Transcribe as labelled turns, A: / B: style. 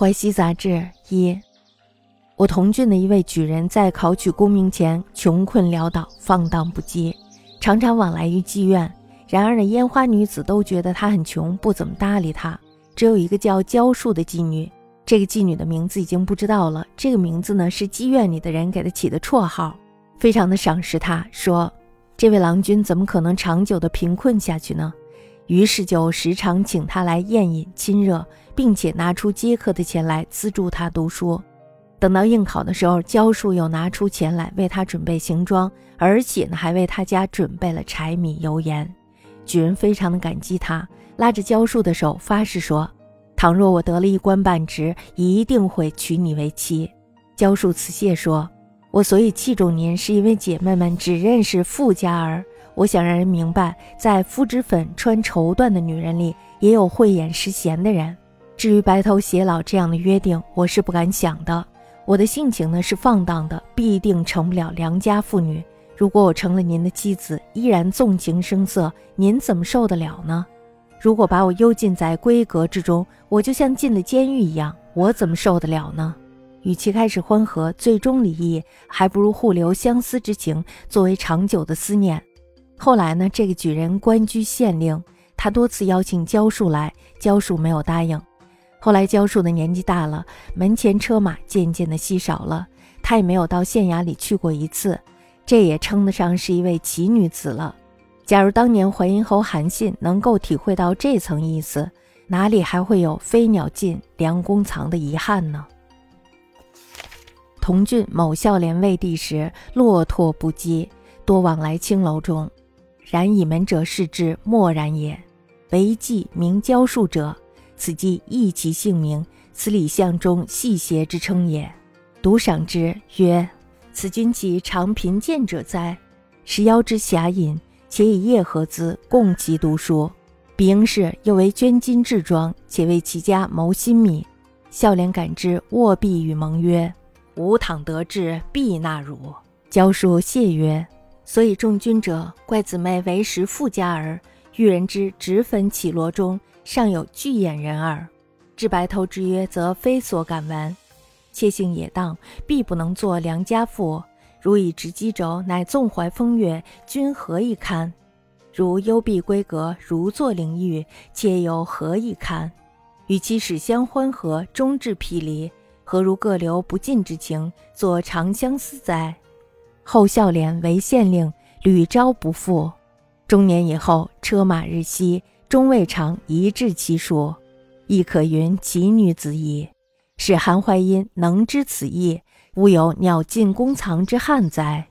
A: 淮西杂志一，我同郡的一位举人，在考取功名前穷困潦倒，放荡不羁，常常往来于妓院。然而呢，烟花女子都觉得他很穷，不怎么搭理他。只有一个叫焦树的妓女，这个妓女的名字已经不知道了。这个名字呢，是妓院里的人给她起的绰号，非常的赏识他，说这位郎君怎么可能长久的贫困下去呢？于是就时常请他来宴饮亲热，并且拿出接客的钱来资助他读书。等到应考的时候，焦树又拿出钱来为他准备行装，而且呢还为他家准备了柴米油盐。举人非常的感激他，拉着焦树的手发誓说：“倘若我得了一官半职，一定会娶你为妻。”焦树辞谢说：“我所以器重您，是因为姐妹们只认识富家儿。”我想让人明白，在肤脂粉穿绸缎的女人里，也有慧眼识贤的人。至于白头偕老这样的约定，我是不敢想的。我的性情呢是放荡的，必定成不了良家妇女。如果我成了您的妻子，依然纵情声色，您怎么受得了呢？如果把我幽禁在闺阁之中，我就像进了监狱一样，我怎么受得了呢？与其开始欢合，最终离异，还不如互留相思之情，作为长久的思念。后来呢，这个举人官居县令，他多次邀请焦树来，焦树没有答应。后来焦树的年纪大了，门前车马渐渐的稀少了，他也没有到县衙里去过一次，这也称得上是一位奇女子了。假如当年淮阴侯韩信能够体会到这层意思，哪里还会有飞鸟尽，良弓藏的遗憾呢？同郡某孝廉魏帝时，落拓不羁，多往来青楼中。然以门者视之，默然也。为记名教术者，此即异其姓名，此李相中戏邪之称也。独赏之曰：“此君岂常贫贱者哉？时邀之侠隐，且以夜合资供其读书。彼应是又为捐金置庄，且为其家谋新米。孝廉感之，握臂与盟曰：‘吾倘得志，必纳汝。’焦树谢曰。”所以众君者，怪姊妹为时富家儿，遇人之直粉绮罗中，尚有巨眼人耳。至白头之约，则非所敢闻。妾性野荡，必不能做良家妇。如以直击轴，乃纵怀风月，君何以堪？如幽闭闺阁，如坐灵域，妾又何以堪？与其始相欢合，终至毗离，何如各留不尽之情，作长相思哉？后孝廉为县令，屡招不赴。中年以后，车马日稀，终未尝一至其数，亦可云其女子矣。使韩怀英能知此意，吾有鸟尽弓藏之憾哉？